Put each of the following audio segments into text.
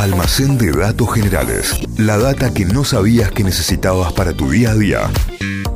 Almacén de datos generales. La data que no sabías que necesitabas para tu día a día.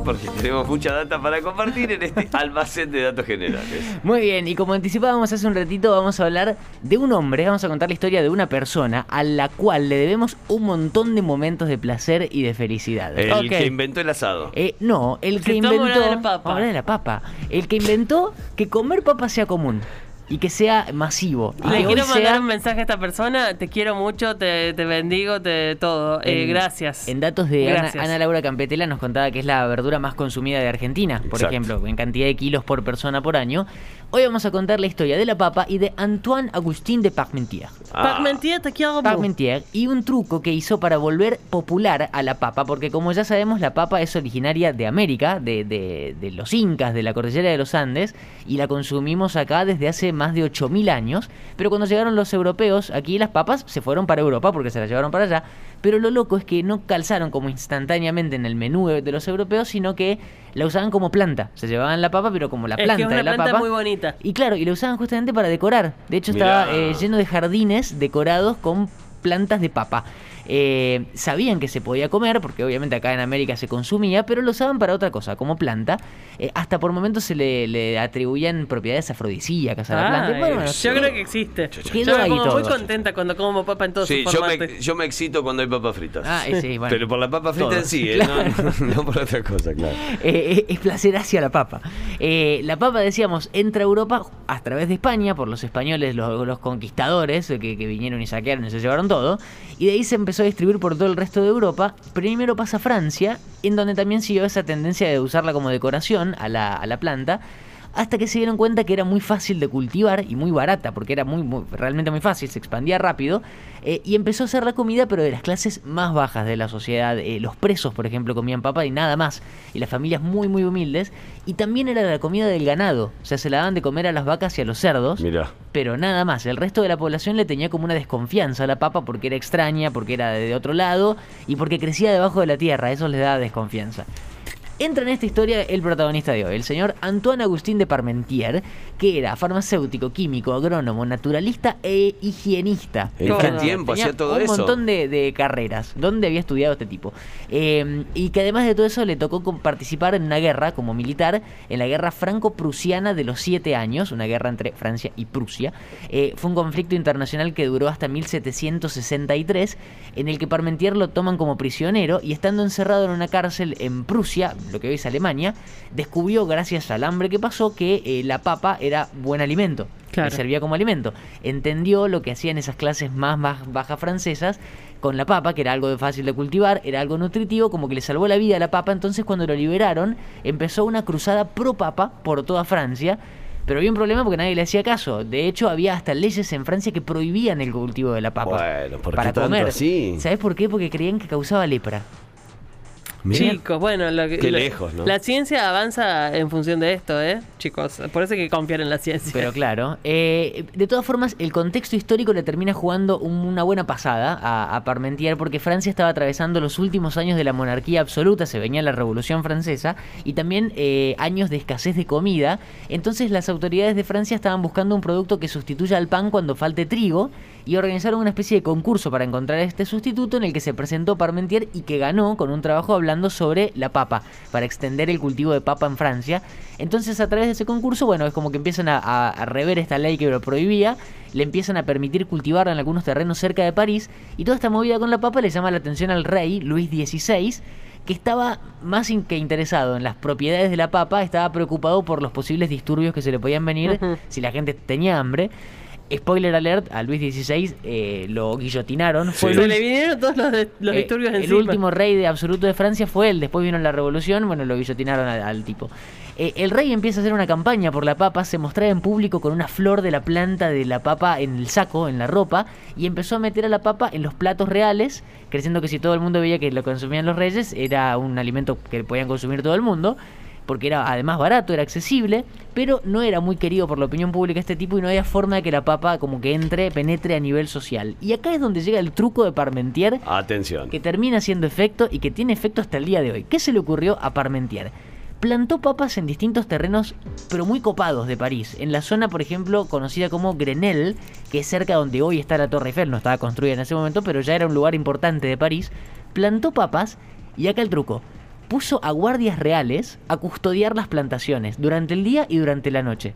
Porque tenemos mucha data para compartir en este almacén de datos generales. Muy bien, y como anticipábamos hace un ratito, vamos a hablar de un hombre, vamos a contar la historia de una persona a la cual le debemos un montón de momentos de placer y de felicidad. El que inventó el asado. Eh, no, el que inventó. hablando de la papa. Vamos a hablar de la papa. El que inventó que comer papa sea común y que sea masivo. Y Le que quiero mandar sea un mensaje a esta persona. Te quiero mucho, te, te bendigo, te todo. Eh, gracias. En datos de Ana, Laura Campetela nos contaba que es la verdura más consumida de Argentina, por Exacto. ejemplo, en cantidad de kilos por persona por año. Hoy vamos a contar la historia de la papa y de Antoine Agustín de Parmentier. Ah, Parmentier, te quiero. Parmentier y un truco que hizo para volver popular a la papa, porque como ya sabemos, la papa es originaria de América, de, de- de los incas, de la cordillera de los Andes, y la consumimos acá desde hace más de 8.000 años. Pero cuando llegaron los europeos, aquí las papas se fueron para Europa porque se las llevaron para allá. Pero lo loco es que no calzaron como instantáneamente en el menú de los europeos, sino que la usaban como planta. Se llevaban la papa, pero como la Es que planta es una de la planta papa. muy bonita. Y claro, y lo usaban justamente para decorar. De hecho, Mirá. estaba eh, lleno de jardines decorados con plantas de papa. Eh, sabían que se podía comer, porque obviamente acá en América se consumía, pero lo usaban para otra cosa, como planta. Eh, hasta por momentos se le, le atribuían propiedades afrodisíacas a la planta. Y bueno, yo creo que existe. Quedó Yo me pongo muy contenta cuando como papa en todos Sí, sus yo me, yo me excito cuando hay papas fritas. Ah, sí, bueno. Pero por la papa frita Todo. en sí, ¿eh? Claro. no, no por otra cosa, claro. Eh, es placer hacia la papa. Eh, la papa, decíamos, entra a Europa a través de España, por los españoles, los, los conquistadores, que, que vinieron y saquearon y se llevaron todo. Y de ahí se empezó a distribuir por todo el resto de Europa. Primero pasa a Francia, en donde también siguió esa tendencia de usarla como decoración a la, a la planta. Hasta que se dieron cuenta que era muy fácil de cultivar y muy barata, porque era muy, muy- realmente muy fácil, se expandía rápido. eh, y empezó a hacer la comida, pero de las clases más bajas de la sociedad. Eh, los presos, por ejemplo, comían papa y nada más. Y las familias muy, muy humildes. Y también era la comida del ganado. O sea, se la daban de comer a las vacas y a los cerdos. Mirá. Pero nada más. El resto de la población le tenía como una desconfianza a la papa porque era extraña, porque era de otro lado y porque crecía debajo de la tierra. Eso les daba desconfianza. Entra en esta historia el protagonista de hoy, el señor Antoine Agustín de Parmentier, que era farmacéutico, químico, agrónomo, naturalista e higienista. ¿En qué tiempo hacía todo un eso? montón de, de carreras. ¿Dónde había estudiado este tipo? Eh, y que además de todo eso le tocó participar en una guerra como militar, en la guerra franco-prusiana de los siete años, una guerra entre Francia y Prusia. Eh, fue un conflicto internacional que duró hasta 1763, en el que Parmentier lo toman como prisionero y estando encerrado en una cárcel en Prusia, lo que hoy es Alemania, descubrió gracias al hambre que pasó que eh, la papa era buen alimento. Claro. Le servía como alimento. Entendió lo que hacían esas clases más, más bajas francesas con la papa, que era algo de fácil de cultivar, era algo nutritivo, como que le salvó la vida a la papa. Entonces, cuando lo liberaron, empezó una cruzada pro papa por toda Francia. Pero había un problema porque nadie le hacía caso. De hecho, había hasta leyes en Francia que prohibían el cultivo de la papa. Bueno, ¿por qué para tanto comer. así? ¿Sabes por qué? Porque creían que causaba lepra. Mirá. Chicos, bueno, lo que- Qué lo- lejos, ¿no? La ciencia avanza en función de esto, ¿eh? Chicos, por eso hay que confiar en la ciencia. Pero claro, eh, de todas formas, el contexto histórico le termina jugando un- una buena pasada a, a Parmentier porque Francia estaba atravesando los últimos años de la monarquía absoluta, se venía la Revolución Francesa, y también eh, años de escasez de comida. Entonces las autoridades de Francia estaban buscando un producto que sustituya al pan cuando falte trigo y organizaron una especie de concurso para encontrar este sustituto en el que se presentó Parmentier y que ganó con un trabajo hablando sobre la papa, para extender el cultivo de papa en Francia. Entonces a través de ese concurso, bueno, es como que empiezan a, a- a rever esta ley que lo prohibía, le empiezan a permitir cultivarla en algunos terrenos cerca de París y toda esta movida con la papa le llama la atención al rey Luis XVI que estaba más que interesado en las propiedades de la papa, estaba preocupado por los posibles disturbios que se le podían venir si la gente tenía hambre. Spoiler alert, a Luis XVI eh, lo guillotinaron. Fue Sí. Se Luis- le vinieron todos los, los eh, disturbios el encima. último rey de absoluto de Francia fue él. Después vino la revolución, bueno, lo guillotinaron al, al tipo. Eh, el rey empieza a hacer una campaña por la papa, se mostraba en público con una flor de la planta de la papa en el saco, en la ropa, y empezó a meter a la papa en los platos reales, creyendo que si todo el mundo veía que lo consumían los reyes, era un alimento que podían consumir todo el mundo porque era además barato, era accesible, pero no era muy querido por la opinión pública este tipo y no había forma de que la papa como que entre, penetre a nivel social. Y acá es donde llega el truco de Parmentier, Atención. que termina haciendo efecto y que tiene efecto hasta el día de hoy. ¿Qué se le ocurrió a Parmentier? plantó papas en distintos terrenos, pero muy copados de París. En la zona, por ejemplo, conocida como Grenelle, que es cerca donde hoy está la Torre Eiffel, no estaba construida en ese momento, pero ya era un lugar importante de París. Plantó papas y acá el truco. Puso a guardias reales a custodiar las plantaciones durante el día y durante la noche.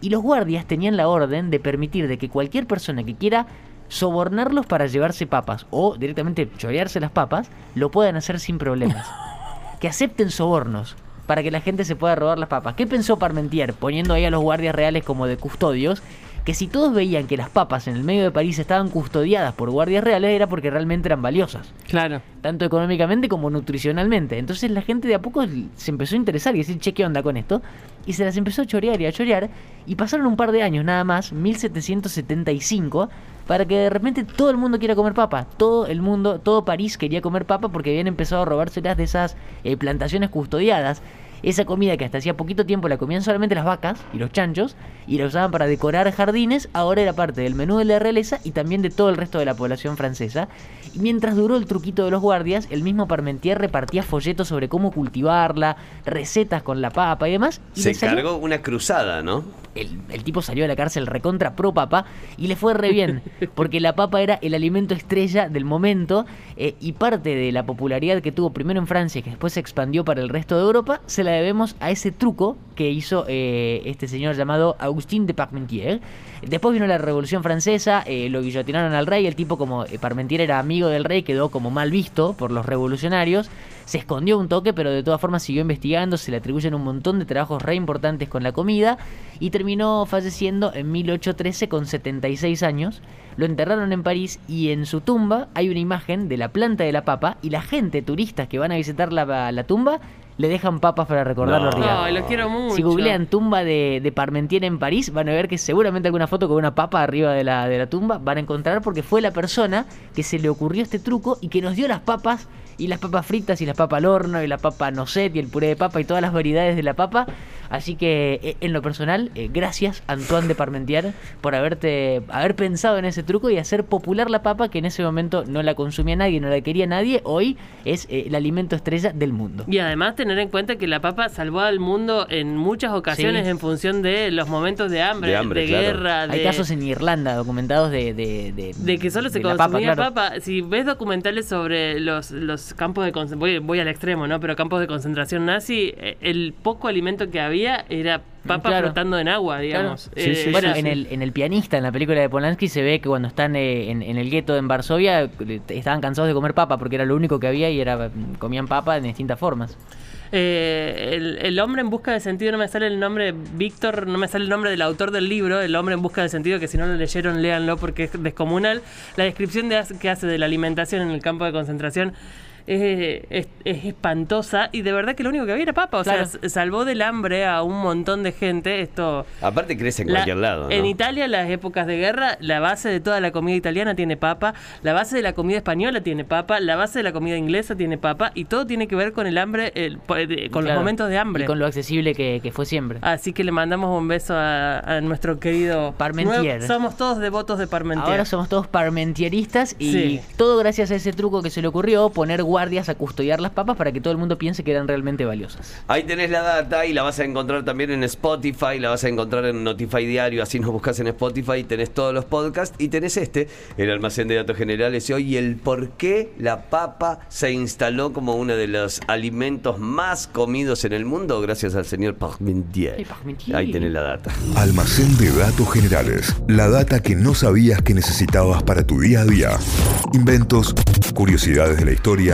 Y los guardias tenían la orden de permitir de que cualquier persona que quiera sobornarlos para llevarse papas o directamente chorearse las papas, lo puedan hacer sin problemas. que acepten sobornos para que la gente se pueda robar las papas. ¿Qué pensó Parmentier poniendo ahí a los guardias reales como de custodios? Que si todos veían que las papas en el medio de París estaban custodiadas por guardias reales era porque realmente eran valiosas. Claro. Tanto económicamente como nutricionalmente. Entonces la gente de a poco se empezó a interesar y decir, che, ¿qué onda con esto? Y se las empezó a chorear y a chorear. Y pasaron un par de años nada más, 1775, para que de repente todo el mundo quiera comer papa. Todo el mundo, todo París quería comer papa porque habían empezado a robárselas de esas eh, plantaciones custodiadas. Esa comida que hasta hacía poquito tiempo la comían solamente las vacas y los chanchos y la usaban para decorar jardines, ahora era parte del menú de la realeza y también de todo el resto de la población francesa. Y mientras duró el truquito de los guardias, el mismo Parmentier repartía folletos sobre cómo cultivarla, recetas con la papa y demás. Y Se salió- cargó una cruzada, ¿no? el, el tipo salió de la cárcel recontra pro papa y le fue re bien, porque la papa era el alimento estrella del momento eh, y parte de la popularidad que tuvo primero en Francia y que después se expandió para el resto de Europa, se la debemos a ese truco que hizo eh, este señor llamado Agustín de Parmentier. Después vino la Revolución Francesa, eh, lo guillotinaron al rey, el tipo como eh, Parmentier era amigo del rey, quedó como mal visto por los revolucionarios, se escondió un toque, pero de todas formas siguió investigando, se le atribuyen un montón de trabajos re importantes con la comida y terminó falleciendo en 1813 con 76 años. Lo enterraron en París y en su tumba hay una imagen de la planta de la papa y la gente, turistas que van a visitar la, la tumba, le dejan papas para recordar No. los días. Ay, lo quiero mucho. Si googlean tumba de, de Parmentier en París, van a ver que seguramente alguna foto con una papa arriba de la, de la tumba van a encontrar porque fue la persona que se le ocurrió este truco y que nos dio las papas y las papas fritas y las papas al horno y la papa noset y el puré de papa y todas las variedades de la papa. Así que eh, en lo personal, eh, gracias Antoine de Parmentier por haberte haber pensado en ese truco y hacer popular la papa que en ese momento no la consumía nadie, no la quería nadie. Hoy es eh, el alimento estrella del mundo. Y además tener en cuenta que la papa salvó al mundo en muchas ocasiones Sí. en función de los momentos de hambre, De hambre, claro. guerra, Hay de, casos en Irlanda documentados de... De, de- de que solo se consumía papa. Si ves documentales sobre los, los campos de concentración, voy, voy al extremo, ¿no? Pero campos de concentración nazi, eh, el poco alimento que había era papa Claro. flotando en agua, digamos. Sí, Eh, sí, bueno, era- en el, en el pianista, en la película de Polanski, se ve que cuando están eh, en, en el gueto en Varsovia, eh, estaban cansados de comer papa porque era lo único que había y era comían papa en distintas formas. Eh, el, hombre en busca de sentido, no me sale el nombre, Víctor, no me sale el nombre del autor del libro, El hombre en busca de sentido, que si no lo leyeron, léanlo porque es descomunal. La descripción de, que hace de la alimentación en el campo de concentración es, es- es espantosa y de verdad que lo único que había era papa, o Claro. sea, salvó del hambre a un montón de gente. Esto... Aparte crece en La- cualquier lado, ¿no? En Italia, las épocas de guerra, la base de toda la comida italiana tiene papa, la base de la comida española tiene papa, la base de la comida inglesa tiene papa, y todo tiene que ver con el hambre, el- de- con los momentos de hambre. Y con lo accesible que, que fue siempre. Así que le mandamos un beso a, a nuestro querido Parmentier. Nuevo- somos todos devotos de Parmentier. Ahora somos todos parmentieristas y Sí. todo gracias a ese truco que se le ocurrió, poner guardias a custodiar las papas para que todo el mundo piense que eran realmente valiosas. Ahí tenés la data y la vas a encontrar también en Spotify, la vas a encontrar en Notify Diario, así nos buscas en Spotify, tenés todos los podcasts y tenés este, el almacén de datos generales y hoy el por qué la papa se instaló como uno de los alimentos más comidos en el mundo gracias al señor Parmentier. Ay, Parmentier. Ahí tenés la data. Almacén de datos generales. La data que no sabías que necesitabas para tu día a día. Inventos, curiosidades de la